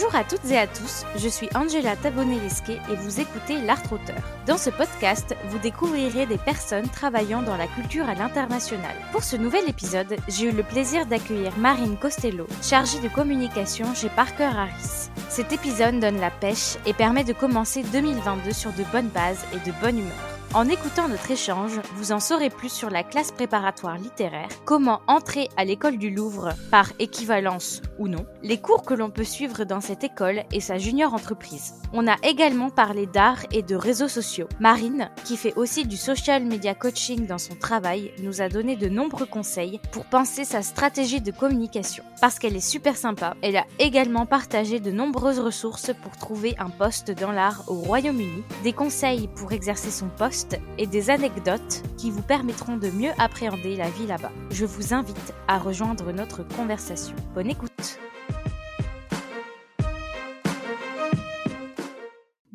Bonjour à toutes et à tous, je suis Angela Tabonelesque et vous écoutez L'Art Auteur. Dans ce podcast, vous découvrirez des personnes travaillant dans la culture à l'international. Pour ce nouvel épisode, j'ai eu le plaisir d'accueillir Marine Costello, chargée de communication chez Parker Harris. Cet épisode donne la pêche et permet de commencer 2022 sur de bonnes bases et de bonne humeur. En écoutant notre échange, vous en saurez plus sur la classe préparatoire littéraire, comment entrer à l'école du Louvre par équivalence ou non, les cours que l'on peut suivre dans cette école et sa junior entreprise. On a également parlé d'art et de réseaux sociaux. Marine, qui fait aussi du social media coaching dans son travail, nous a donné de nombreux conseils pour penser sa stratégie de communication. Parce qu'elle est super sympa, elle a également partagé de nombreuses ressources pour trouver un poste dans l'art au Royaume-Uni, des conseils pour exercer son poste et des anecdotes qui vous permettront de mieux appréhender la vie là-bas. Je vous invite à rejoindre notre conversation. Bonne écoute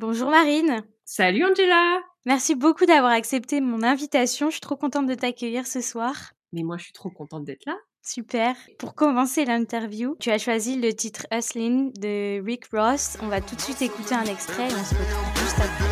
Bonjour Marine Salut Angela Merci beaucoup d'avoir accepté mon invitation, je suis trop contente de t'accueillir ce soir. Mais moi je suis trop contente d'être là. Super. Pour commencer l'interview, tu as choisi le titre Hustlin de Rick Ross. On va tout de suite écouter un extrait et on se retrouve juste après.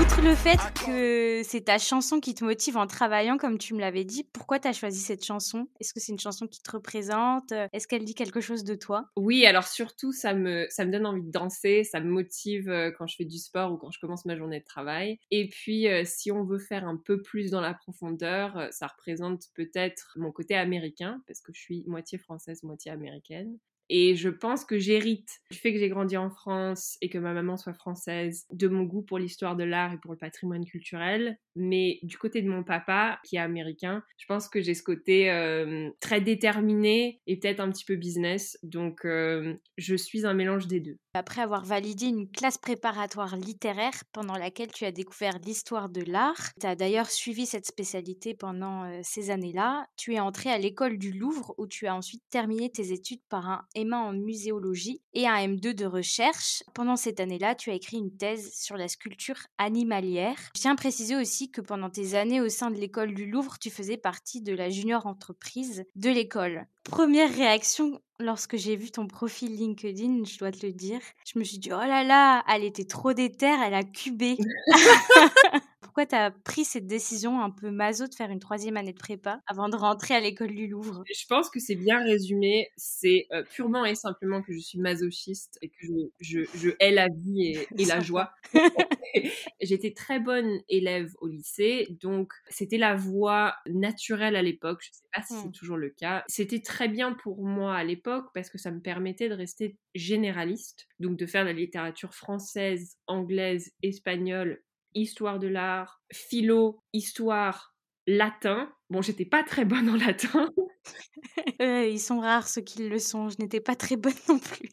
Outre le fait que c'est ta chanson qui te motive en travaillant, comme tu me l'avais dit, pourquoi tu as choisi cette chanson? Est-ce que c'est une chanson qui te représente? Est-ce qu'elle dit quelque chose de toi? Oui, alors surtout, ça me, ça me donne envie de danser, ça me motive euh, quand je fais du sport ou quand je commence ma journée de travail. Et puis, euh, si on veut faire un peu plus dans la profondeur, euh, ça représente peut-être mon côté américain, parce que je suis moitié française, moitié américaine. Et je pense que j'hérite du fait que j'ai grandi en France et que ma maman soit française, de mon goût pour l'histoire de l'art et pour le patrimoine culturel. Mais du côté de mon papa, qui est américain, je pense que j'ai ce côté euh, très déterminé et peut-être un petit peu business. Donc euh, je suis un mélange des deux. Après avoir validé une classe préparatoire littéraire pendant laquelle tu as découvert l'histoire de l'art, tu as d'ailleurs suivi cette spécialité pendant ces années-là. Tu es entré à l'école du Louvre où tu as ensuite terminé tes études par un M1 en muséologie et un M2 de recherche. Pendant cette année-là, tu as écrit une thèse sur la sculpture animalière. Je tiens à préciser aussi que pendant tes années au sein de l'école du Louvre, tu faisais partie de la junior entreprise de l'école. Première réaction lorsque j'ai vu ton profil LinkedIn, je dois te le dire, je me suis dit, oh là là, elle était trop déterre, elle a cubé. Pourquoi tu as pris cette décision un peu maso de faire une troisième année de prépa avant de rentrer à l'école du Louvre? Je pense que c'est bien résumé. C'est euh, purement et simplement que je suis masochiste et que je, je, hais la vie et, la joie. J'étais très bonne élève au lycée, donc c'était la voie naturelle à l'époque. Je ne sais pas si c'est mmh. toujours le cas. C'était très bien pour moi à l'époque parce que ça me permettait de rester généraliste, donc de faire de la littérature française, anglaise, espagnole histoire de l'art, philo, histoire, latin. Bon, j'étais pas très bonne en latin. ils sont rares ceux qui le sont. Je n'étais pas très bonne non plus.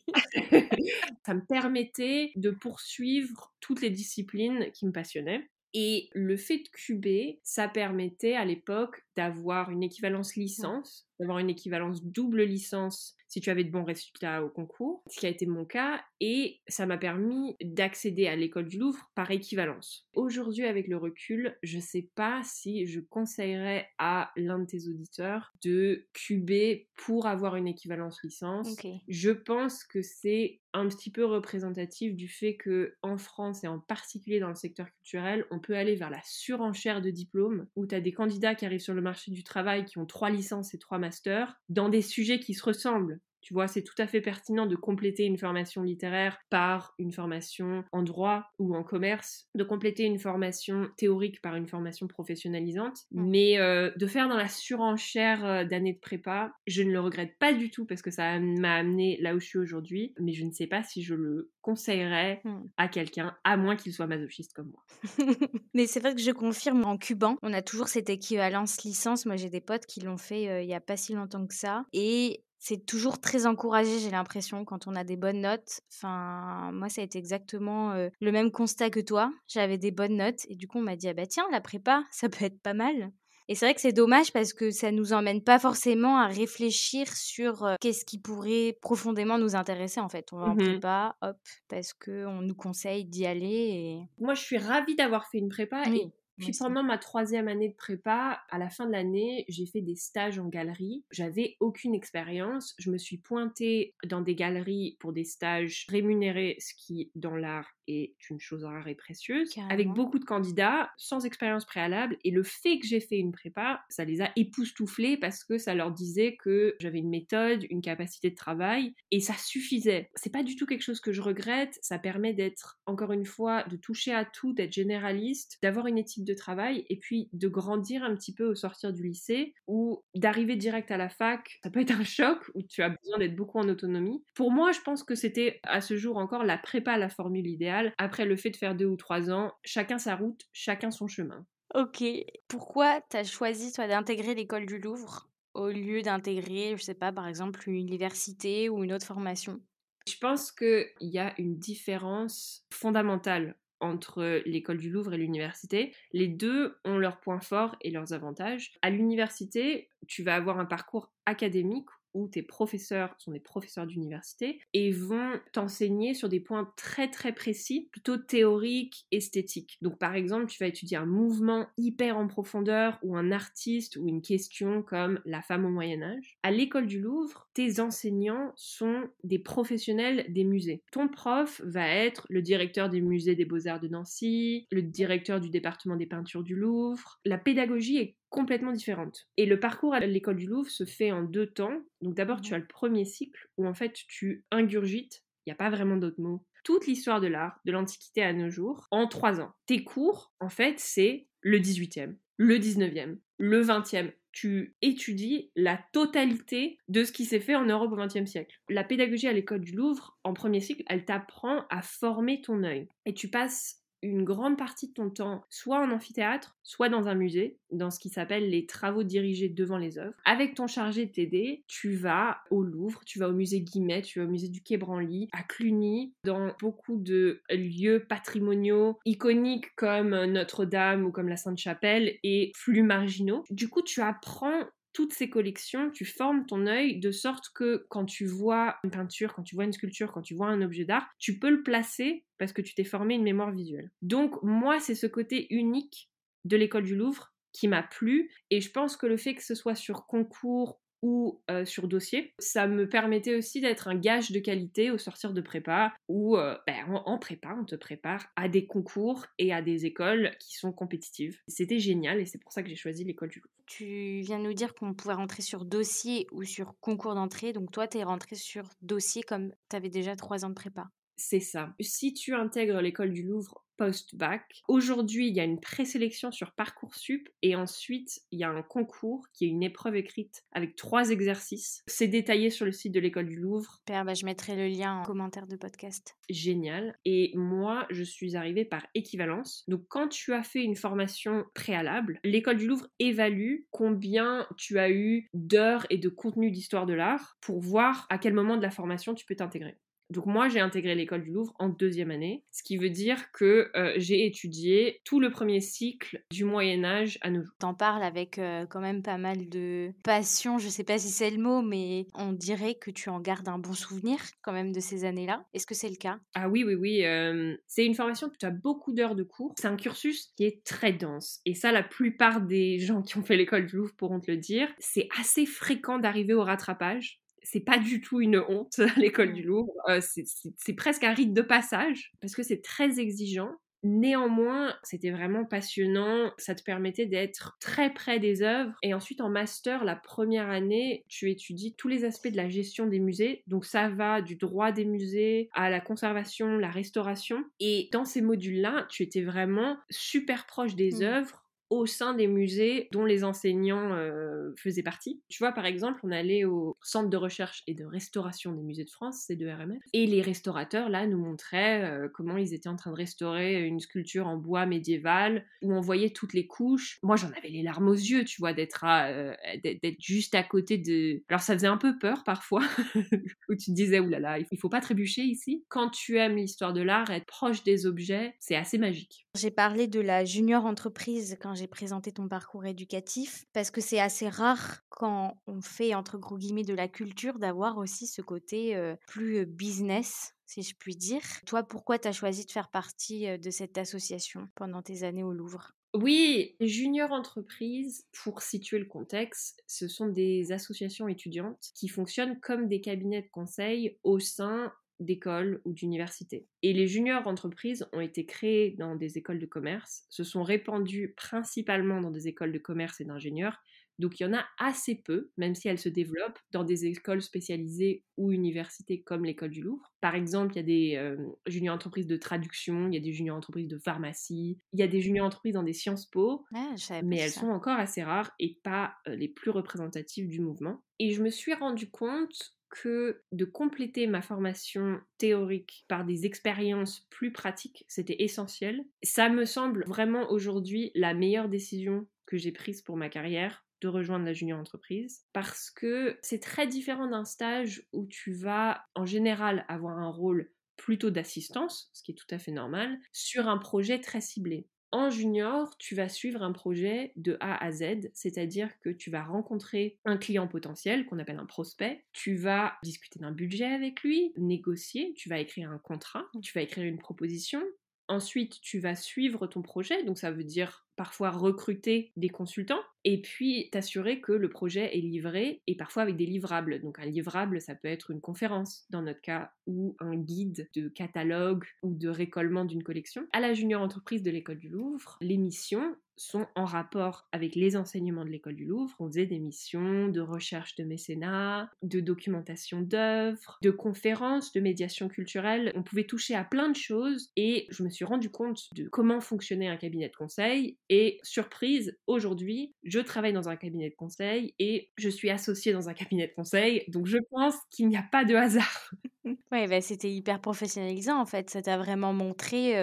ça me permettait de poursuivre toutes les disciplines qui me passionnaient. Et le fait de cuber, ça permettait à l'époque d'avoir une équivalence licence, d'avoir une équivalence double licence si tu avais de bons résultats au concours, ce qui a été mon cas, et ça m'a permis d'accéder à l'école du Louvre par équivalence. Aujourd'hui, avec le recul, je sais pas si je conseillerais à l'un de tes auditeurs de cuber pour avoir une équivalence licence. Je pense que c'est un petit peu représentatif du fait que en France et en particulier dans le secteur culturel, on peut aller vers la surenchère de diplômes où tu as des candidats qui arrivent sur le marché du travail qui ont trois licences et trois masters dans des sujets qui se ressemblent. Tu vois, c'est tout à fait pertinent de compléter une formation littéraire par une formation en droit ou en commerce, de compléter une formation théorique par une formation professionnalisante, mais euh, de faire dans la surenchère euh, d'années de prépa, je ne le regrette pas du tout parce que ça m'a amené là où je suis aujourd'hui, mais je ne sais pas si je le conseillerais hmm. à quelqu'un, à moins qu'il soit masochiste comme moi. mais c'est vrai que je confirme, en cuban, on a toujours cette équivalence licence. Moi, j'ai des potes qui l'ont fait euh, il n'y a pas si longtemps que ça. Et c'est toujours très encouragé, j'ai l'impression, quand on a des bonnes notes. Enfin, moi, ça a été exactement le même constat que toi. J'avais des bonnes notes et du coup, on m'a dit, ah bah tiens, la prépa, ça peut être pas mal. Et c'est vrai que c'est dommage parce que ça nous emmène pas forcément à réfléchir sur qu'est-ce qui pourrait profondément nous intéresser en fait. On va en mmh prépa, hop, parce qu'on nous conseille d'y aller. Et... Moi, je suis ravie d'avoir fait une prépa et Puis pendant ma troisième année de prépa, à la fin de l'année, j'ai fait des stages en galerie. J'avais aucune expérience. Je me suis pointée dans des galeries pour des stages rémunérés, ce qui, dans l'art, est une chose rare et précieuse, avec beaucoup de candidats, sans expérience préalable. Et le fait que j'ai fait une prépa, ça les a époustouflés parce que ça leur disait que j'avais une méthode, une capacité de travail, et ça suffisait. C'est pas du tout quelque chose que je regrette. Ça permet d'être, encore une fois, de toucher à tout, d'être généraliste, d'avoir une éthique de travail, et puis de grandir un petit peu au sortir du lycée, ou d'arriver direct à la fac. Ça peut être un choc où tu as besoin d'être beaucoup en autonomie. Pour moi, je pense que c'était à ce jour encore la prépa la formule idéale. Après le fait de faire deux ou trois ans, chacun sa route, chacun son chemin. Ok. Pourquoi tu as choisi, toi, d'intégrer l'école du Louvre au lieu d'intégrer, je sais pas, par exemple, une université ou une autre formation? Je pense qu'il y a une différence fondamentale entre l'école du Louvre et l'université. Les deux ont leurs points forts et leurs avantages. À l'université, tu vas avoir un parcours académique où tes professeurs sont des professeurs d'université et vont t'enseigner sur des points très très précis, plutôt théoriques, esthétiques. Donc par exemple, tu vas étudier un mouvement hyper en profondeur ou un artiste ou une question comme la femme au Moyen Âge. À l'école du Louvre, tes enseignants sont des professionnels des musées. Ton prof va être le directeur des musées des beaux-arts de Nancy, le directeur du département des peintures du Louvre. La pédagogie est complètement différente. Et le parcours à l'école du Louvre se fait en deux temps. Donc d'abord, tu as le premier cycle où en fait tu ingurgites, il n'y a pas vraiment d'autres mots, toute l'histoire de l'art, de l'Antiquité à nos jours, en trois ans. Tes cours, en fait, c'est le 18e, le 19e, le 20e. Tu étudies la totalité de ce qui s'est fait en Europe au 20e siècle. La pédagogie à l'école du Louvre, en premier cycle, elle t'apprend à former ton œil. Et tu passes une grande partie de ton temps soit en amphithéâtre, soit dans un musée, dans ce qui s'appelle les travaux dirigés devant les œuvres. Avec ton chargé de TD, tu vas au Louvre, tu vas au musée Guimet, tu vas au musée du Quai Branly, à Cluny, dans beaucoup de lieux patrimoniaux iconiques comme Notre-Dame ou comme la Sainte-Chapelle et flux marginaux. Du coup, tu apprends toutes ces collections, tu formes ton œil de sorte que quand tu vois une peinture, quand tu vois une sculpture, quand tu vois un objet d'art, tu peux le placer parce que tu t'es formé une mémoire visuelle. Donc moi, c'est ce côté unique de l'école du Louvre qui m'a plu et je pense que le fait que ce soit sur concours ou sur dossier. Ça me permettait aussi d'être un gage de qualité au sortir de prépa, où ben, en, prépa, on te prépare à des concours et à des écoles qui sont compétitives. C'était génial et c'est pour ça que j'ai choisi l'école du Louvre. Tu viens de nous dire qu'on pouvait rentrer sur dossier ou sur concours d'entrée, donc toi, tu es rentré sur dossier comme tu avais déjà trois ans de prépa. C'est ça. Si tu intègres l'école du Louvre post-bac. Aujourd'hui, il y a une présélection sur Parcoursup et ensuite, il y a un concours qui est une épreuve écrite avec trois exercices. C'est détaillé sur le site de l'école du Louvre. Père, bah, je mettrai le lien en commentaire de podcast. Génial. Et moi, je suis arrivée par équivalence. Donc, quand tu as fait une formation préalable, l'école du Louvre évalue combien tu as eu d'heures et de contenu d'histoire de l'art pour voir à quel moment de la formation tu peux t'intégrer. Donc moi, j'ai intégré l'école du Louvre en deuxième année, ce qui veut dire que euh, j'ai étudié tout le premier cycle du Moyen Âge à nos jours. T'en parles avec euh, quand même pas mal de passion, je sais pas si c'est le mot, mais on dirait que tu en gardes un bon souvenir quand même de ces années-là. Est-ce que c'est le cas? Ah oui, oui, oui. Euh, c'est une formation où tu as beaucoup d'heures de cours. C'est un cursus qui est très dense. Et ça, la plupart des gens qui ont fait l'école du Louvre pourront te le dire. C'est assez fréquent d'arriver au rattrapage c'est pas du tout une honte à l'école du Louvre. Euh, c'est presque un rite de passage parce que c'est très exigeant. Néanmoins, c'était vraiment passionnant. Ça te permettait d'être très près des œuvres. Et ensuite, en master, la première année, tu étudies tous les aspects de la gestion des musées. Donc, ça va du droit des musées à la conservation, la restauration. Et dans ces modules-là, tu étais vraiment super proche des mmh. œuvres au sein des musées dont les enseignants euh, faisaient partie. Tu vois, par exemple, on allait au Centre de recherche et de restauration des musées de France, c'est de RMF, et les restaurateurs, là, nous montraient euh, comment ils étaient en train de restaurer une sculpture en bois médiéval, où on voyait toutes les couches. Moi, j'en avais les larmes aux yeux, tu vois, d'être euh, d'être juste à côté de... Alors, ça faisait un peu peur, parfois, où tu te disais, oulala, il faut pas trébucher ici. Quand tu aimes l'histoire de l'art, être proche des objets, c'est assez magique. J'ai parlé de la junior entreprise quand j'ai présenté ton parcours éducatif, parce que c'est assez rare quand on fait, entre gros guillemets, de la culture, d'avoir aussi ce côté plus business si je puis dire. Toi, pourquoi tu as choisi de faire partie de cette association pendant tes années au Louvre? Oui, Junior Entreprises, pour situer le contexte, ce sont des associations étudiantes qui fonctionnent comme des cabinets de conseil au sein d'écoles ou d'universités. Et les juniors entreprises ont été créées dans des écoles de commerce, se sont répandues principalement dans des écoles de commerce et d'ingénieurs, donc il y en a assez peu, même si elles se développent dans des écoles spécialisées ou universités comme l'école du Louvre. Par exemple, il y a des euh, juniors entreprises de traduction, il y a des juniors entreprises de pharmacie, il y a des juniors entreprises dans des Sciences Po, ah, mais elles sont encore assez rares et pas euh, les plus représentatives du mouvement. Et je me suis rendu compte que de compléter ma formation théorique par des expériences plus pratiques, c'était essentiel. Ça me semble vraiment aujourd'hui la meilleure décision que j'ai prise pour ma carrière de rejoindre la junior entreprise parce que c'est très différent d'un stage où tu vas en général avoir un rôle plutôt d'assistance, ce qui est tout à fait normal, sur un projet très ciblé. En junior, tu vas suivre un projet de A à Z, c'est-à-dire que tu vas rencontrer un client potentiel qu'on appelle un prospect, tu vas discuter d'un budget avec lui, négocier, tu vas écrire un contrat, tu vas écrire une proposition, Ensuite, tu vas suivre ton projet, donc ça veut dire parfois recruter des consultants et puis t'assurer que le projet est livré et parfois avec des livrables. Donc un livrable, ça peut être une conférence dans notre cas ou un guide de catalogue ou de récollement d'une collection. À la junior entreprise de l'école du Louvre, les missions sont en rapport avec les enseignements de l'école du Louvre. On faisait des missions de recherche de mécénat, de documentation d'œuvres, de conférences, de médiation culturelle. On pouvait toucher à plein de choses et je me suis rendu compte de comment fonctionnait un cabinet de conseil et surprise, aujourd'hui, je travaille dans un cabinet de conseil et je suis associée dans un cabinet de conseil. Donc je pense qu'il n'y a pas de hasard. Oui, bah, c'était hyper professionnalisant en fait. Ça t'a vraiment montré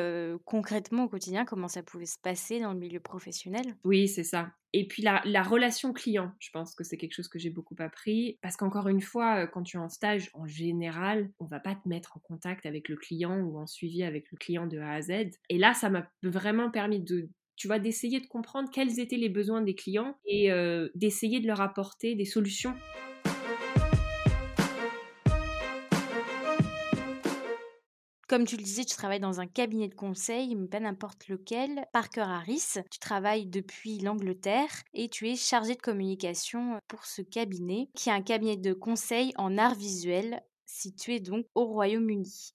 concrètement au quotidien comment ça pouvait se passer dans le milieu professionnel? Oui, c'est ça. Et puis la, la, relation client, je pense que c'est quelque chose que j'ai beaucoup appris. Parce qu'encore une fois, quand tu es en stage, en général, on va pas te mettre en contact avec le client ou en suivi avec le client de A à Z. Et là, ça m'a vraiment permis de tu vois, d'essayer de comprendre quels étaient les besoins des clients et d'essayer de leur apporter des solutions. Comme tu le disais, tu travailles dans un cabinet de conseil, mais pas n'importe lequel, Parker Harris. Tu travailles depuis l'Angleterre et tu es chargé de communication pour ce cabinet, qui est un cabinet de conseil en art visuel situé donc au Royaume-Uni.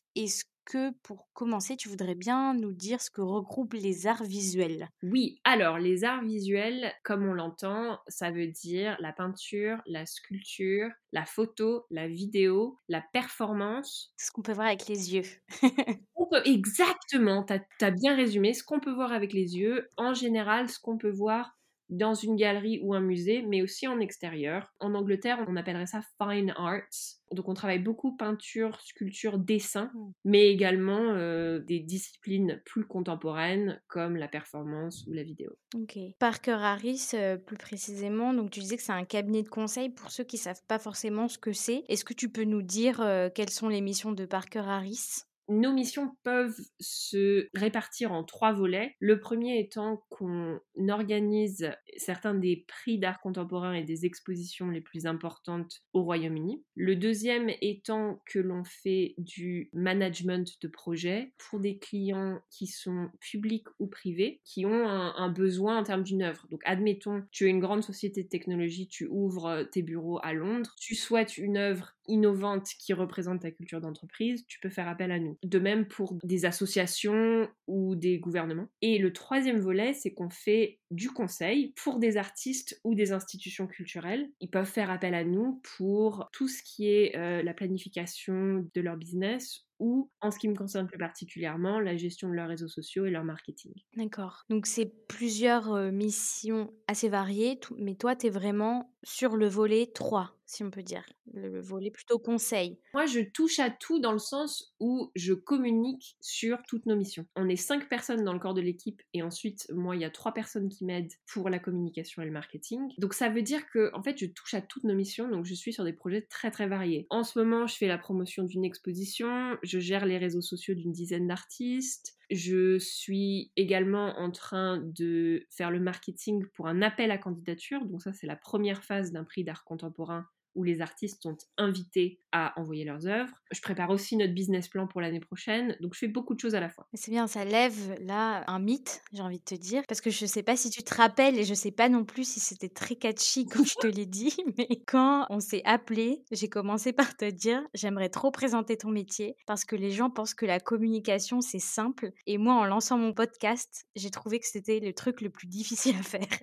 Que pour commencer, tu voudrais bien nous dire ce que regroupent les arts visuels? Oui, alors les arts visuels, comme on l'entend, ça veut dire la peinture, la sculpture, la photo, la vidéo, la performance. Ce qu'on peut voir avec les yeux. exactement, tu as, as bien résumé. Ce qu'on peut voir avec les yeux, en général, ce qu'on peut voir dans une galerie ou un musée, mais aussi en extérieur. En Angleterre, on appellerait ça fine arts. Donc on travaille beaucoup peinture, sculpture, dessin, mmh. mais également euh, des disciplines plus contemporaines comme la performance ou la vidéo. Ok. Parker Harris, euh, plus précisément, donc tu disais que c'est un cabinet de conseil pour ceux qui savent pas forcément ce que c'est. Est-ce que tu peux nous dire euh, quelles sont les missions de Parker Harris? Nos missions peuvent se répartir en trois volets. Le premier étant qu'on organise certains des prix d'art contemporain et des expositions les plus importantes au Royaume-Uni. Le deuxième étant que l'on fait du management de projet pour des clients qui sont publics ou privés, qui ont un, besoin en termes d'une œuvre. Donc admettons, tu es une grande société de technologie, tu ouvres tes bureaux à Londres, tu souhaites une œuvre innovante qui représente ta culture d'entreprise, tu peux faire appel à nous. De même pour des associations ou des gouvernements. Et le troisième volet, c'est qu'on fait du conseil pour des artistes ou des institutions culturelles. Ils peuvent faire appel à nous pour tout ce qui est euh, la planification de leur business ou, en ce qui me concerne plus particulièrement, la gestion de leurs réseaux sociaux et leur marketing. D'accord. Donc, c'est plusieurs euh, missions assez variées, mais toi, tu es vraiment sur le volet 3 si on peut dire, le volet plutôt conseil. Moi, je touche à tout dans le sens où je communique sur toutes nos missions. On est cinq personnes dans le corps de l'équipe et ensuite, moi, il y a trois personnes qui m'aident pour la communication et le marketing. Donc, ça veut dire que, en fait, je touche à toutes nos missions, donc je suis sur des projets très très variés. En ce moment, je fais la promotion d'une exposition, je gère les réseaux sociaux d'une dizaine d'artistes, Je suis également en train de faire le marketing pour un appel à candidature. Donc ça, c'est la première phase d'un prix d'art contemporain où les artistes sont invités à envoyer leurs œuvres. Je prépare aussi notre business plan pour l'année prochaine, donc je fais beaucoup de choses à la fois. C'est bien, ça lève là un mythe, j'ai envie de te dire, parce que je sais pas si tu te rappelles et je sais pas non plus si c'était très catchy quand je te l'ai dit, mais quand on s'est appelé, j'ai commencé par te dire j'aimerais trop présenter ton métier parce que les gens pensent que la communication c'est simple et moi en lançant mon podcast, j'ai trouvé que c'était le truc le plus difficile à faire.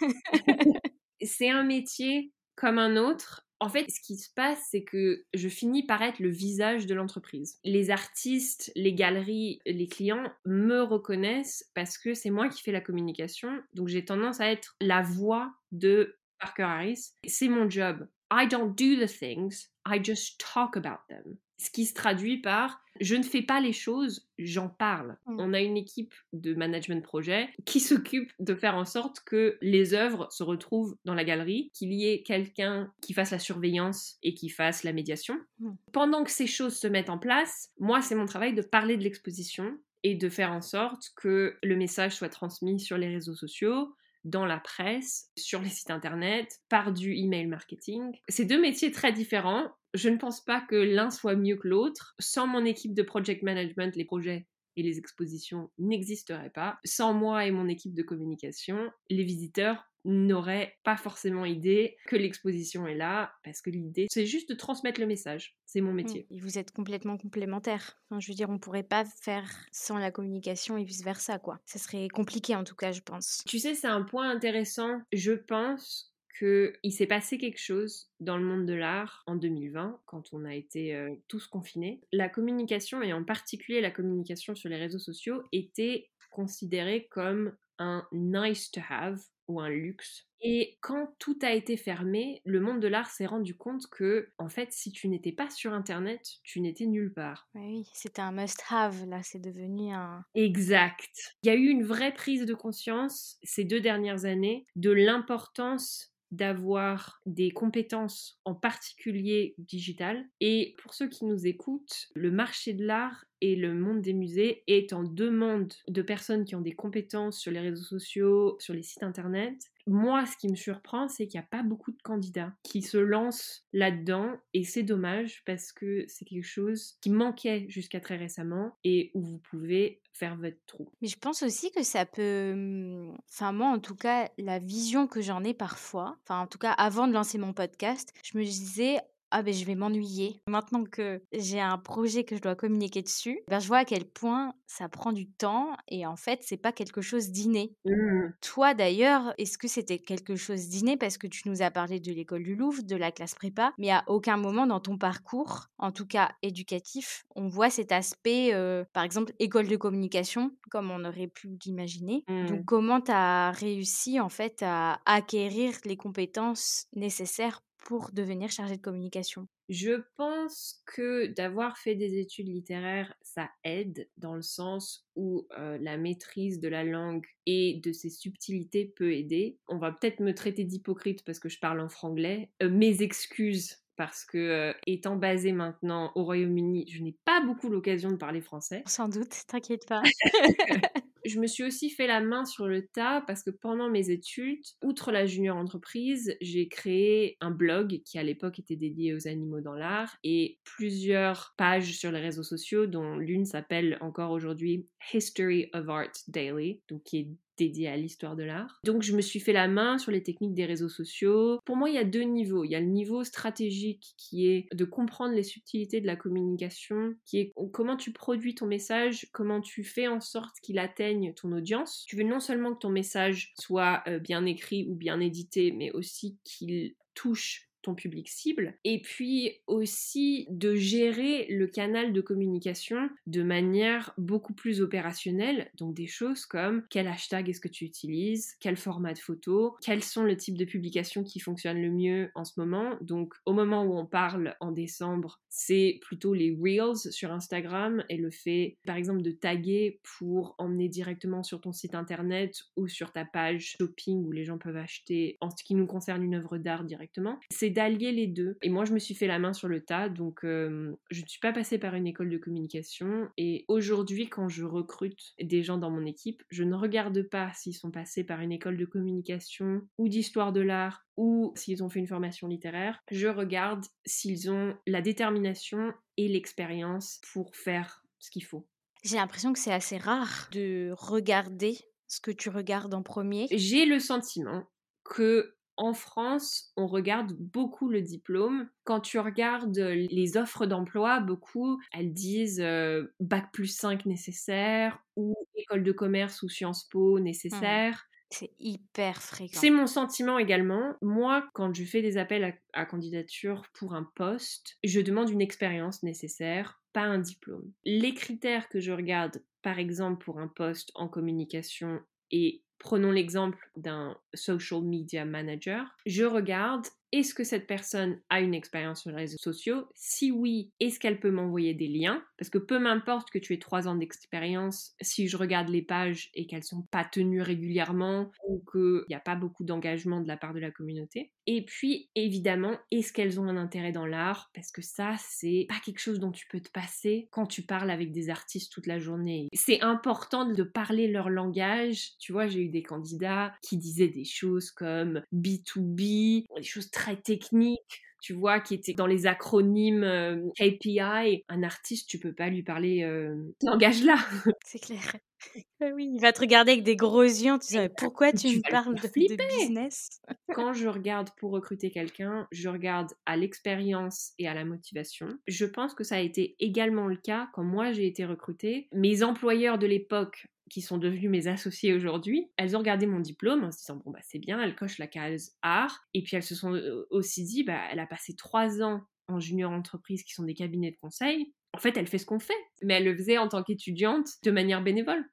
c'est un métier comme un autre. En fait, ce qui se passe, c'est que je finis par être le visage de l'entreprise. Les artistes, les galeries, les clients me reconnaissent parce que c'est moi qui fais la communication. Donc j'ai tendance à être la voix de Parker Harris. C'est mon job. I don't do the things, I just talk about them. Ce qui se traduit par je ne fais pas les choses, j'en parle. Mm. On a une équipe de management projet qui s'occupe de faire en sorte que les œuvres se retrouvent dans la galerie, qu'il y ait quelqu'un qui fasse la surveillance et qui fasse la médiation. Mm. Pendant que ces choses se mettent en place, moi, c'est mon travail de parler de l'exposition et de faire en sorte que le message soit transmis sur les réseaux sociaux, dans la presse, sur les sites internet, par du email marketing. C'est deux métiers très différents. Je ne pense pas que l'un soit mieux que l'autre. Sans mon équipe de project management, les projets et les expositions n'existeraient pas. Sans moi et mon équipe de communication, les visiteurs n'auraient pas forcément idée que l'exposition est là, parce que l'idée, c'est juste de transmettre le message. C'est mon métier. Et vous êtes complètement complémentaires. je veux dire, on pourrait pas faire sans la communication et vice-versa, quoi. Ça serait compliqué, en tout cas, je pense. Tu sais, c'est un point intéressant. Je pense qu'il s'est passé quelque chose dans le monde de l'art en 2020, quand on a été euh, tous confinés. La communication, et en particulier la communication sur les réseaux sociaux, était considérée comme un nice to have ou un luxe. Et quand tout a été fermé, le monde de l'art s'est rendu compte que, en fait, si tu n'étais pas sur Internet, tu n'étais nulle part. Oui, c'était un must-have, là, c'est devenu un... Exact. Il y a eu une vraie prise de conscience ces deux dernières années de l'importance d'avoir des compétences en particulier digitales. Et pour ceux qui nous écoutent, le marché de l'art et le monde des musées est en demande de personnes qui ont des compétences sur les réseaux sociaux, sur les sites internet. Moi, ce qui me surprend, c'est qu'il n'y a pas beaucoup de candidats qui se lancent là-dedans et c'est dommage parce que c'est quelque chose qui manquait jusqu'à très récemment et où vous pouvez faire votre trou. Mais je pense aussi que ça peut... Mmh, enfin moi, en tout cas, la vision que j'en ai parfois, enfin en tout cas avant de lancer mon podcast, je me disais, ah ben je vais m'ennuyer. Maintenant que j'ai un projet que je dois communiquer dessus, ben je vois à quel point ça prend du temps et en fait c'est pas quelque chose d'inné. Mmh. Toi d'ailleurs, est-ce que c'était quelque chose d'inné? Parce que tu nous as parlé de l'école du Louvre, de la classe prépa, mais à aucun moment dans ton parcours, en tout cas éducatif, on voit cet aspect, euh, par exemple école de communication, comme on aurait pu l'imaginer. Donc mmh. comment tu as réussi en fait à acquérir les compétences nécessaires pour devenir chargé de communication? Je pense que d'avoir fait des études littéraires, ça aide dans le sens où euh, la maîtrise de la langue et de ses subtilités peut aider. On va peut-être me traiter d'hypocrite parce que je parle en franglais. Euh, mes excuses parce que euh, étant basée maintenant au Royaume-Uni, je n'ai pas beaucoup l'occasion de parler français. Sans doute, t'inquiète pas. je me suis aussi fait la main sur le tas parce que pendant mes études, outre la junior entreprise, j'ai créé un blog qui à l'époque était dédié aux animaux dans l'art et plusieurs pages sur les réseaux sociaux dont l'une s'appelle encore aujourd'hui History of Art Daily, donc qui est dédié à l'histoire de l'art. Donc je me suis fait la main sur les techniques des réseaux sociaux. Pour moi, il y a deux niveaux. Il y a le niveau stratégique qui est de comprendre les subtilités de la communication, qui est comment tu produis ton message, comment tu fais en sorte qu'il atteigne ton audience. Tu veux non seulement que ton message soit euh, bien écrit ou bien édité, mais aussi qu'il touche public cible, et puis aussi de gérer le canal de communication de manière beaucoup plus opérationnelle, donc des choses comme quel hashtag est-ce que tu utilises, quel format de photo, quels sont le type de publications qui fonctionnent le mieux en ce moment. Donc au moment où on parle en décembre, c'est plutôt les Reels sur Instagram et le fait par exemple de taguer pour emmener directement sur ton site internet ou sur ta page shopping où les gens peuvent acheter en ce qui nous concerne une œuvre d'art directement. C'est d'allier les deux. Et moi, je me suis fait la main sur le tas, donc je ne suis pas passée par une école de communication. Et aujourd'hui, quand je recrute des gens dans mon équipe, je ne regarde pas s'ils sont passés par une école de communication ou d'histoire de l'art ou s'ils ont fait une formation littéraire. Je regarde s'ils ont la détermination et l'expérience pour faire ce qu'il faut. J'ai l'impression que c'est assez rare de regarder ce que tu regardes en premier. J'ai le sentiment que en France, on regarde beaucoup le diplôme. Quand tu regardes les offres d'emploi, beaucoup, elles disent euh, bac plus 5 nécessaire ou école de commerce ou Sciences Po mmh. nécessaire. C'est hyper fréquent. C'est mon sentiment également. Moi, quand je fais des appels à, candidature pour un poste, je demande une expérience nécessaire, pas un diplôme. Les critères que je regarde, par exemple, pour un poste en communication et Prenons l'exemple d'un social media manager. Je regarde est-ce que cette personne a une expérience sur les réseaux sociaux? Si oui, est-ce qu'elle peut m'envoyer des liens? Parce que peu m'importe que tu aies trois ans d'expérience, si je regarde les pages et qu'elles sont pas tenues régulièrement ou qu'il n'y a pas beaucoup d'engagement de la part de la communauté. Et puis, évidemment, est-ce qu'elles ont un intérêt dans l'art? Parce que ça, c'est pas quelque chose dont tu peux te passer quand tu parles avec des artistes toute la journée. C'est important de parler leur langage. Tu vois, j'ai eu des candidats qui disaient des choses comme B2B, des choses très technique, tu vois, qui était dans les acronymes euh, KPI. Un artiste, tu peux pas lui parler euh, langage-là. C'est clair. Oui, il va te regarder avec des gros yeux te disant pourquoi tu, me parles de, de, business? Quand je regarde pour recruter quelqu'un, je regarde à l'expérience et à la motivation. Je pense que ça a été également le cas quand moi j'ai été recrutée. Mes employeurs de l'époque qui sont devenus mes associés aujourd'hui, elles ont regardé mon diplôme en se disant bon bah c'est bien, elle coche la case art, et puis elles se sont euh, aussi dit bah elle a passé trois ans en junior entreprise qui sont des cabinets de conseil. En fait, elle fait ce qu'on fait, mais elle le faisait en tant qu'étudiante de manière bénévole.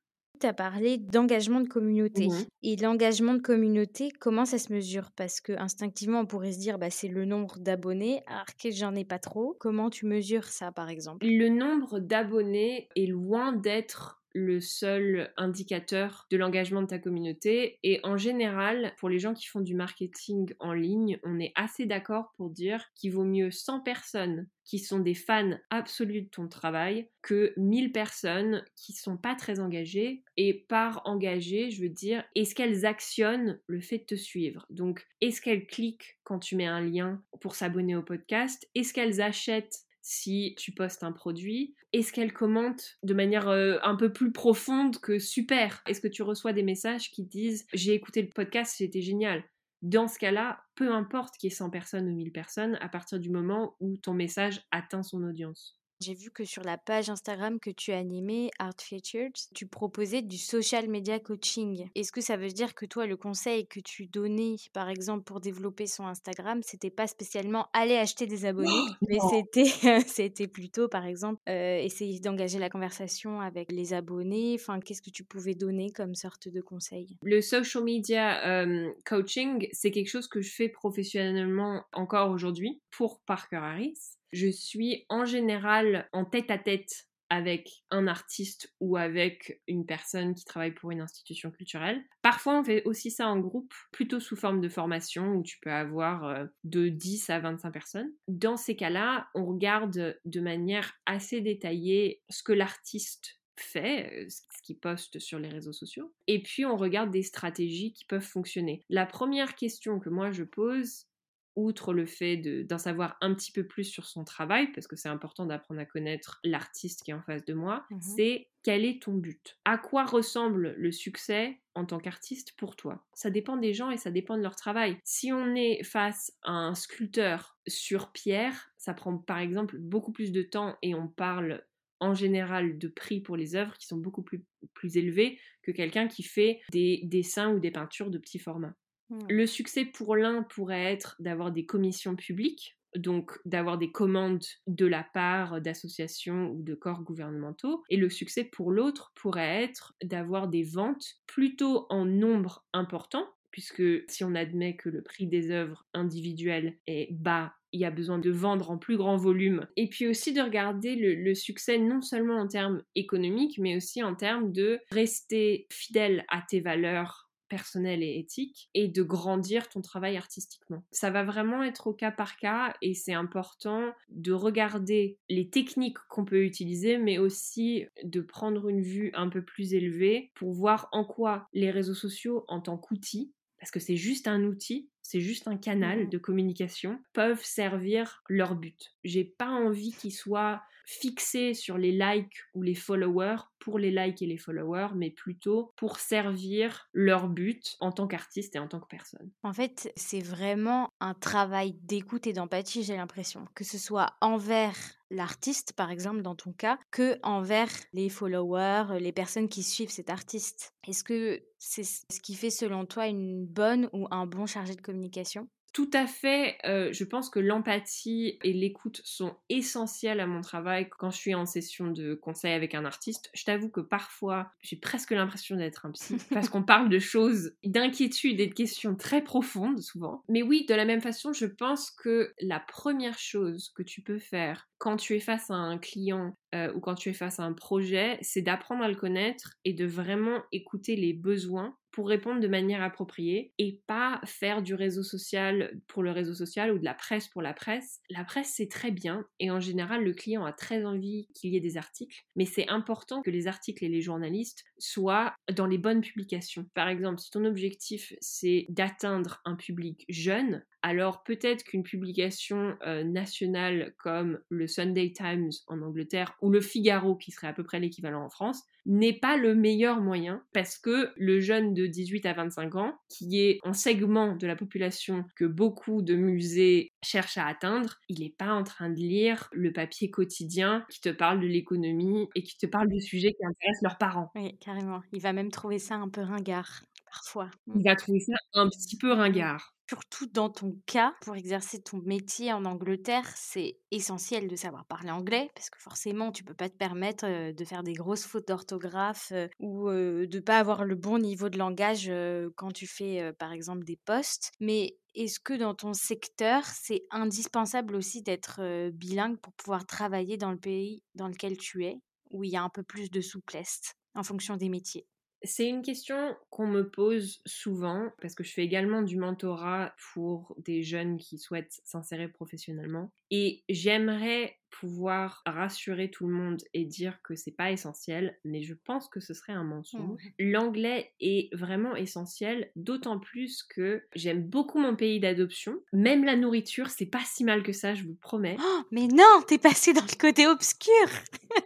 Tu as parlé d'engagement de communauté. Mmh Et l'engagement de communauté, comment ça se mesure? Parce que instinctivement, on pourrait se dire, bah, c'est le nombre d'abonnés, alors que j'en ai pas trop. Comment tu mesures ça, par exemple? Le nombre d'abonnés est loin d'être le seul indicateur de l'engagement de ta communauté. Et en général, pour les gens qui font du marketing en ligne, on est assez d'accord pour dire qu'il vaut mieux 100 personnes qui sont des fans absolus de ton travail que 1000 personnes qui sont pas très engagées. Et par engagées, je veux dire, est-ce qu'elles actionnent le fait de te suivre? Donc, est-ce qu'elles cliquent quand tu mets un lien pour s'abonner au podcast? Est-ce qu'elles achètent si tu postes un produit? Est-ce qu'elle commente de manière euh, un peu plus profonde que super Est-ce que tu reçois des messages qui disent j'ai écouté le podcast, c'était génial Dans ce cas-là, peu importe qu'il y ait 100 personnes ou 1000 personnes, à partir du moment où ton message atteint son audience. J'ai vu que sur la page Instagram que tu as animée, Art Featured, tu proposais du social media coaching. Est-ce que ça veut dire que toi, le conseil que tu donnais, par exemple, pour développer son Instagram, c'était pas spécialement aller acheter des abonnés, mais c'était, c'était plutôt, par exemple, euh, essayer d'engager la conversation avec les abonnés? Enfin, qu'est-ce que tu pouvais donner comme sorte de conseil? Le social media euh, coaching, c'est quelque chose que je fais professionnellement encore aujourd'hui pour Parker Harris je suis en général en tête à tête avec un artiste ou avec une personne qui travaille pour une institution culturelle. Parfois, on fait aussi ça en groupe, plutôt sous forme de formation, où tu peux avoir euh, de 10 à 25 personnes. Dans ces cas-là, on regarde de manière assez détaillée ce que l'artiste fait, ce qu'il poste sur les réseaux sociaux, et puis on regarde des stratégies qui peuvent fonctionner. La première question que moi je pose, outre le fait d'en savoir un petit peu plus sur son travail, parce que c'est important d'apprendre à connaître l'artiste qui est en face de moi, mmh c'est quel est ton but? À quoi ressemble le succès en tant qu'artiste pour toi? Ça dépend des gens et ça dépend de leur travail. Si on est face à un sculpteur sur pierre, ça prend par exemple beaucoup plus de temps et on parle en général de prix pour les œuvres qui sont beaucoup plus, plus élevés que quelqu'un qui fait des dessins ou des peintures de petits formats. Mmh. Le succès pour l'un pourrait être d'avoir des commissions publiques, donc d'avoir des commandes de la part d'associations ou de corps gouvernementaux. Et le succès pour l'autre pourrait être d'avoir des ventes plutôt en nombre important, puisque si on admet que le prix des œuvres individuelles est bas, il y a besoin de vendre en plus grand volume. Et puis aussi de regarder le, le, succès non seulement en termes économiques, mais aussi en termes de rester fidèle à tes valeurs personnelle et éthique et de grandir ton travail artistiquement. Ça va vraiment être au cas par cas et c'est important de regarder les techniques qu'on peut utiliser mais aussi de prendre une vue un peu plus élevée pour voir en quoi les réseaux sociaux en tant qu'outil parce que c'est juste un outil, c'est juste un canal mmh de communication, peuvent servir leur but. J'ai pas envie qu'ils soient fixés sur les likes ou les followers pour les likes et les followers, mais plutôt pour servir leur but en tant qu'artiste et en tant que personne. En fait, c'est vraiment un travail d'écoute et d'empathie, j'ai l'impression, que ce soit envers l'artiste, par exemple, dans ton cas, que envers les followers, les personnes qui suivent cet artiste. Est-ce que c'est ce qui fait, selon toi, une bonne ou un bon chargé de communication? Tout à fait. Euh, je pense que l'empathie et l'écoute sont essentielles à mon travail quand je suis en session de conseil avec un artiste. Je t'avoue que parfois, j'ai presque l'impression d'être un psy parce qu'on parle de choses, d'inquiétudes et de questions très profondes souvent. Mais oui, de la même façon, je pense que la première chose que tu peux faire quand tu es face à un client euh, ou quand tu es face à un projet, c'est d'apprendre à le connaître et de vraiment écouter les besoins pour répondre de manière appropriée et pas faire du réseau social pour le réseau social ou de la presse pour la presse. La presse, c'est très bien et en général, le client a très envie qu'il y ait des articles, mais c'est important que les articles et les journalistes soient dans les bonnes publications. Par exemple, si ton objectif, c'est d'atteindre un public jeune, alors peut-être qu'une publication euh, nationale comme le Sunday Times en Angleterre ou le Figaro, qui serait à peu près l'équivalent en France, n'est pas le meilleur moyen parce que le jeune de 18 à 25 ans, qui est un segment de la population que beaucoup de musées cherchent à atteindre, il n'est pas en train de lire le papier quotidien qui te parle de l'économie et qui te parle du sujet qui intéresse leurs parents. Oui, carrément. Il va même trouver ça un peu ringard parfois. Il va trouver ça un petit peu ringard surtout dans ton cas, pour exercer ton métier en Angleterre, c'est essentiel de savoir parler anglais parce que forcément, tu peux pas te permettre de faire des grosses fautes d'orthographe ou de pas avoir le bon niveau de langage quand tu fais, par exemple, des postes. Mais est-ce que dans ton secteur, c'est indispensable aussi d'être bilingue pour pouvoir travailler dans le pays dans lequel tu es, où il y a un peu plus de souplesse en fonction des métiers? C'est une question qu'on me pose souvent parce que je fais également du mentorat pour des jeunes qui souhaitent s'insérer professionnellement. Et j'aimerais pouvoir rassurer tout le monde et dire que c'est pas essentiel, mais je pense que ce serait un mensonge. L'anglais est vraiment essentiel, d'autant plus que j'aime beaucoup mon pays d'adoption. Même la nourriture, c'est pas si mal que ça, je vous promets. Oh, mais non, t'es passé dans le côté obscur.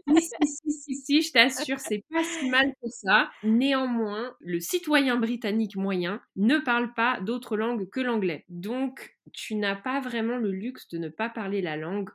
si, si, si, si, je t'assure, c'est pas si mal que ça. Néanmoins, le citoyen britannique moyen ne parle pas d'autre langue que l'anglais. Donc, tu n'as pas vraiment le luxe de ne pas parler la langue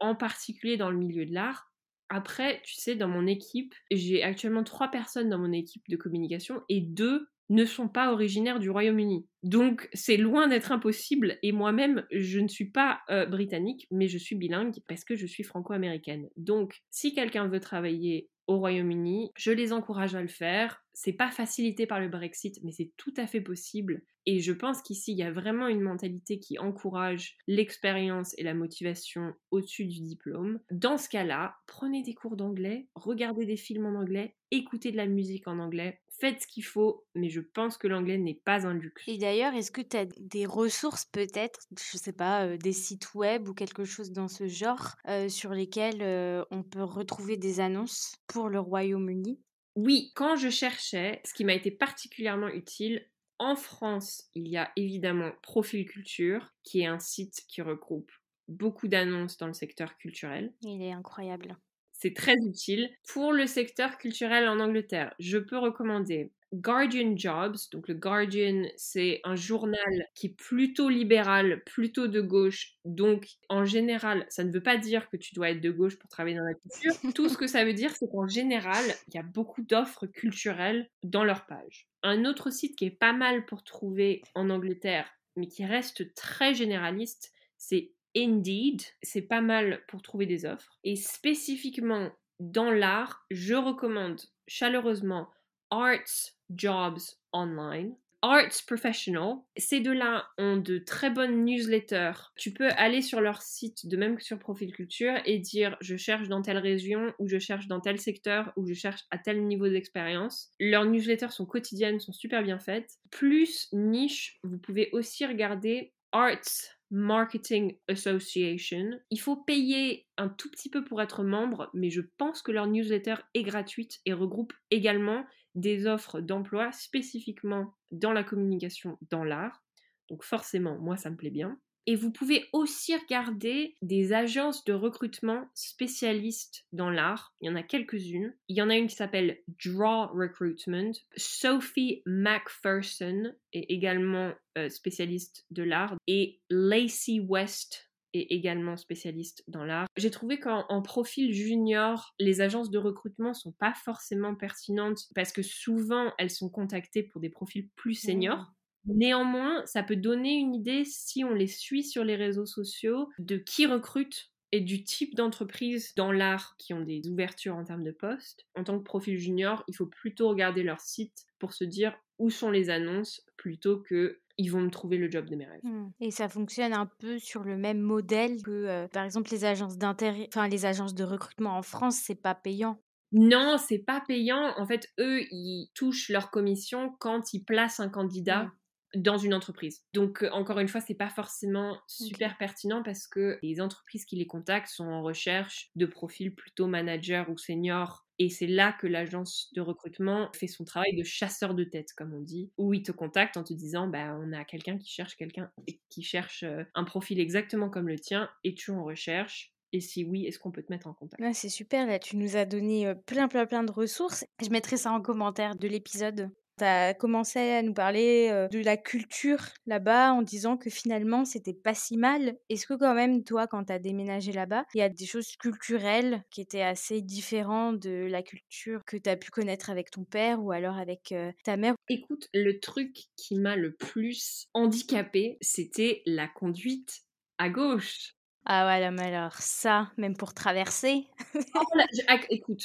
en particulier dans le milieu de l'art. Après, tu sais, dans mon équipe, j'ai actuellement trois personnes dans mon équipe de communication et deux ne sont pas originaires du Royaume-Uni. Donc c'est loin d'être impossible et moi-même je ne suis pas euh, britannique mais je suis bilingue parce que je suis franco-américaine. Donc si quelqu'un veut travailler au Royaume-Uni, je les encourage à le faire. C'est pas facilité par le Brexit mais c'est tout à fait possible et je pense qu'ici, il y a vraiment une mentalité qui encourage l'expérience et la motivation au-dessus du diplôme. Dans ce cas-là, prenez des cours d'anglais, regardez des films en anglais, écoutez de la musique en anglais, faites ce qu'il faut, mais je pense que l'anglais n'est pas un luxe. Et d'ailleurs, est-ce que tu as des ressources peut-être, je sais pas, euh, des sites web ou quelque chose dans ce genre, euh, sur lesquels euh, on peut retrouver des annonces pour le Royaume-Uni? Oui, quand je cherchais, ce qui m'a été particulièrement utile, en France, il y a évidemment Profil Culture, qui est un site qui regroupe beaucoup d'annonces dans le secteur culturel. Il est incroyable. C'est très utile. Pour le secteur culturel en Angleterre, je peux recommander Guardian Jobs. Donc le Guardian, c'est un journal qui est plutôt libéral, plutôt de gauche. Donc en général, ça ne veut pas dire que tu dois être de gauche pour travailler dans la culture. Tout ce que ça veut dire, c'est qu'en général, il y a beaucoup d'offres culturelles dans leur page. Un autre site qui est pas mal pour trouver en Angleterre, mais qui reste très généraliste, c'est Indeed. C'est pas mal pour trouver des offres. Et spécifiquement dans l'art, je recommande chaleureusement Arts Jobs Online. Arts Professional. Ces deux-là ont de très bonnes newsletters. Tu peux aller sur leur site, de même que sur Profil Culture, et dire je cherche dans telle région, ou je cherche dans tel secteur, ou je cherche à tel niveau d'expérience. Leurs newsletters sont quotidiennes, sont super bien faites. Plus niche, vous pouvez aussi regarder Arts Marketing Association. Il faut payer un tout petit peu pour être membre, mais je pense que leur newsletter est gratuite et regroupe également des offres d'emploi spécifiquement dans la communication dans l'art. Donc forcément, moi, ça me plaît bien. Et vous pouvez aussi regarder des agences de recrutement spécialistes dans l'art. Il y en a quelques-unes. Il y en a une qui s'appelle Draw Recruitment. Sophie McPherson est également euh, spécialiste de l'art. Et Lacey West est également spécialiste dans l'art. J'ai trouvé qu'en profil junior, les agences de recrutement sont pas forcément pertinentes parce que souvent elles sont contactées pour des profils plus seniors. Néanmoins, ça peut donner une idée, si on les suit sur les réseaux sociaux, de qui recrute et du type d'entreprise dans l'art qui ont des ouvertures en termes de postes. En tant que profil junior, il faut plutôt regarder leur site pour se dire où sont les annonces plutôt que ils vont me trouver le job de mes rêves. Mmh. Et ça fonctionne un peu sur le même modèle que, euh, par exemple, les agences d'intérêt, enfin les agences de recrutement en France, c'est pas payant. Non, c'est pas payant. En fait, eux, ils touchent leur commission quand ils placent un candidat mmh dans une entreprise. Donc euh, encore une fois, c'est pas forcément super pertinent parce que les entreprises qui les contactent sont en recherche de profils plutôt manager ou senior et c'est là que l'agence de recrutement fait son travail de chasseur de tête, comme on dit, où ils te contactent en te disant, bah, on a quelqu'un qui cherche quelqu'un qui cherche euh, un profil exactement comme le tien, et tu en recherches et si oui, est-ce qu'on peut te mettre en contact? C'est super, là tu nous as donné euh, plein plein plein de ressources. Je mettrai ça en commentaire de l'épisode. Tu as commencé à nous parler de la culture là-bas en disant que finalement c'était pas si mal. Est-ce que quand même toi quand tu as déménagé là-bas, il y a des choses culturelles qui étaient assez différentes de la culture que tu as pu connaître avec ton père ou alors avec ta mère? Écoute, le truc qui m'a le plus handicapé, c'était la conduite à gauche. Ah ouais, mais alors ça, même pour traverser? Oh ah, écoute,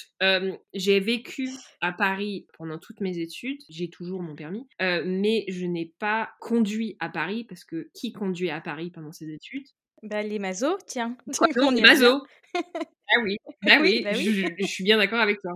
j'ai vécu à Paris pendant toutes mes études, j'ai toujours mon permis, mais je n'ai pas conduit à Paris parce que qui conduit à Paris pendant ses études? Bah les mazos, tiens. non, les mazos. ah oui, bah oui, bah je, suis bien d'accord avec toi.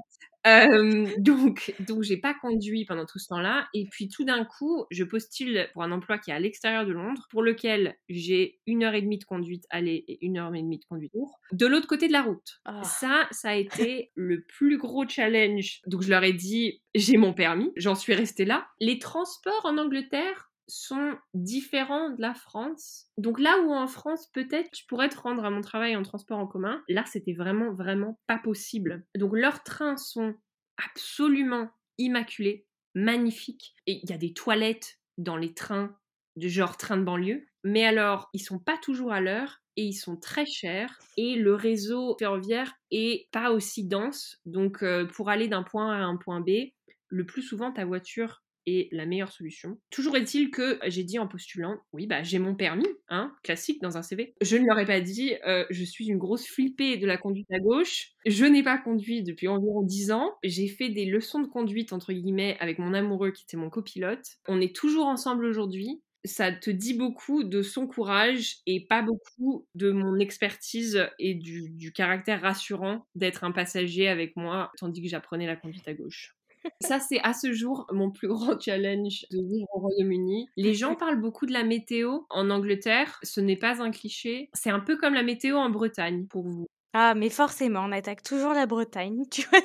Euh, donc, donc j'ai pas conduit pendant tout ce temps-là. Et puis tout d'un coup, je postule pour un emploi qui est à l'extérieur de Londres, pour lequel j'ai une heure et demie de conduite aller et une heure et demie de conduite retour, de l'autre côté de la route. Ah. Ça, ça a été le plus gros challenge. Donc je leur ai dit, j'ai mon permis, j'en suis restée là. Les transports en Angleterre sont différents de la France. Donc là où en France, peut-être je pourrais te rendre à mon travail en transport en commun, là c'était vraiment, vraiment pas possible. Donc leurs trains sont absolument immaculés, magnifiques. Et il y a des toilettes dans les trains, de genre train de banlieue. Mais alors, ils sont pas toujours à l'heure et ils sont très chers et le réseau ferroviaire est pas aussi dense. Donc euh, pour aller d'un point A à un point B, le plus souvent ta voiture la meilleure solution. Toujours est-il que j'ai dit en postulant, oui, bah j'ai mon permis, hein, classique dans un CV. Je ne leur ai pas dit, euh, je suis une grosse flippée de la conduite à gauche. Je n'ai pas conduit depuis environ 10 ans. J'ai fait des leçons de conduite, entre guillemets, avec mon amoureux qui était mon copilote. On est toujours ensemble aujourd'hui ça te dit beaucoup de son courage et pas beaucoup de mon expertise et du caractère rassurant d'être un passager avec moi tandis que j'apprenais la conduite à gauche. Ça, c'est à ce jour mon plus grand challenge de vivre au Royaume-Uni. Les gens parlent beaucoup de la météo en Angleterre. Ce n'est pas un cliché. C'est un peu comme la météo en Bretagne pour vous. Ah, mais forcément, on attaque toujours la Bretagne, tu vois.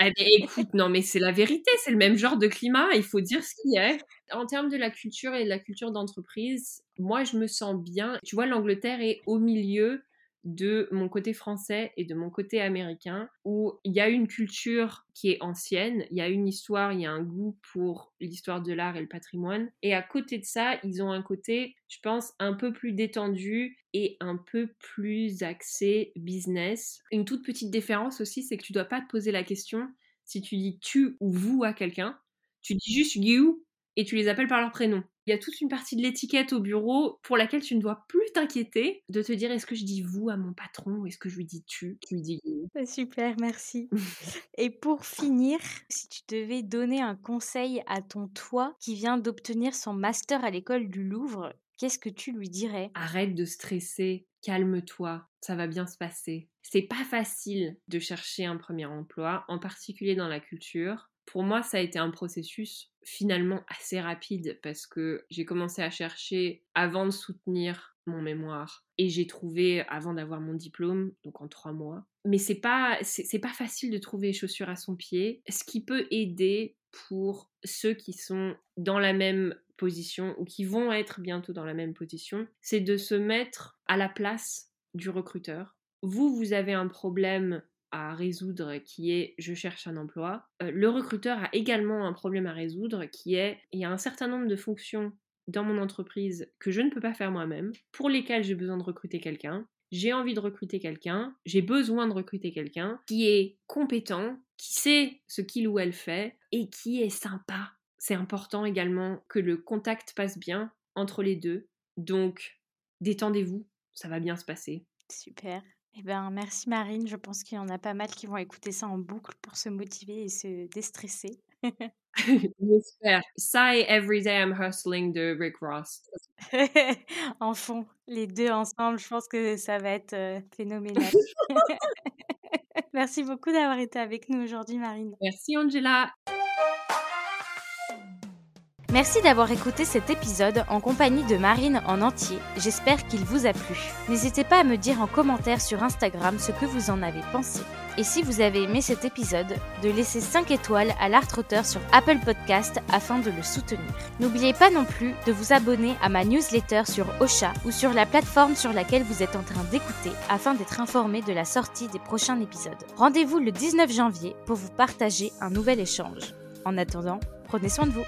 Eh ben, écoute, non, mais c'est la vérité, c'est le même genre de climat, il faut dire ce qui est. En termes de la culture et de la culture d'entreprise, moi, je me sens bien. Tu vois, l'Angleterre est au milieu de mon côté français et de mon côté américain, où il y a une culture qui est ancienne, il y a une histoire, il y a un goût pour l'histoire de l'art et le patrimoine, et à côté de ça, ils ont un côté, je pense, un peu plus détendu et un peu plus axé business. Une toute petite différence aussi, c'est que tu dois pas te poser la question si tu dis tu ou vous à quelqu'un, tu dis juste you et tu les appelles par leur prénom. Il y a toute une partie de l'étiquette au bureau pour laquelle tu ne dois plus t'inquiéter de te dire est-ce que je dis vous à mon patron ou est-ce que je lui dis tu, tu lui dis Super, merci. Et pour finir, si tu devais donner un conseil à ton toi qui vient d'obtenir son master à l'école du Louvre, qu'est-ce que tu lui dirais? Arrête de stresser, calme-toi, ça va bien se passer. C'est pas facile de chercher un premier emploi, en particulier dans la culture. Pour moi, ça a été un processus finalement assez rapide parce que j'ai commencé à chercher avant de soutenir mon mémoire et j'ai trouvé avant d'avoir mon diplôme, donc en trois mois. Mais c'est pas c'est pas facile de trouver chaussures à son pied. Ce qui peut aider pour ceux qui sont dans la même position ou qui vont être bientôt dans la même position, c'est de se mettre à la place du recruteur. Vous, vous avez un problème à résoudre qui est je cherche un emploi. Euh, le recruteur a également un problème à résoudre qui est il y a un certain nombre de fonctions dans mon entreprise que je ne peux pas faire moi-même, pour lesquelles j'ai besoin de recruter quelqu'un. J'ai envie de recruter quelqu'un, j'ai besoin de recruter quelqu'un qui est compétent, qui sait ce qu'il ou elle fait et qui est sympa. C'est important également que le contact passe bien entre les deux. Donc, détendez-vous, ça va bien se passer. Super. Eh ben, merci Marine. Je pense qu'il y en a pas mal qui vont écouter ça en boucle pour se motiver et se déstresser. J'espère. Ça et Every Day I'm Hustling de Rick Ross. en fond, les deux ensemble, je pense que ça va être euh, phénoménal. merci beaucoup d'avoir été avec nous aujourd'hui, Marine. Merci, Angela. Merci d'avoir écouté cet épisode en compagnie de Marine en entier. J'espère qu'il vous a plu. N'hésitez pas à me dire en commentaire sur Instagram ce que vous en avez pensé. Et si vous avez aimé cet épisode, de laisser 5 étoiles à l'art auteur sur Apple Podcast afin de le soutenir. N'oubliez pas non plus de vous abonner à ma newsletter sur Ocha ou sur la plateforme sur laquelle vous êtes en train d'écouter afin d'être informé de la sortie des prochains épisodes. Rendez-vous le 19 janvier pour vous partager un nouvel échange. En attendant, prenez soin de vous.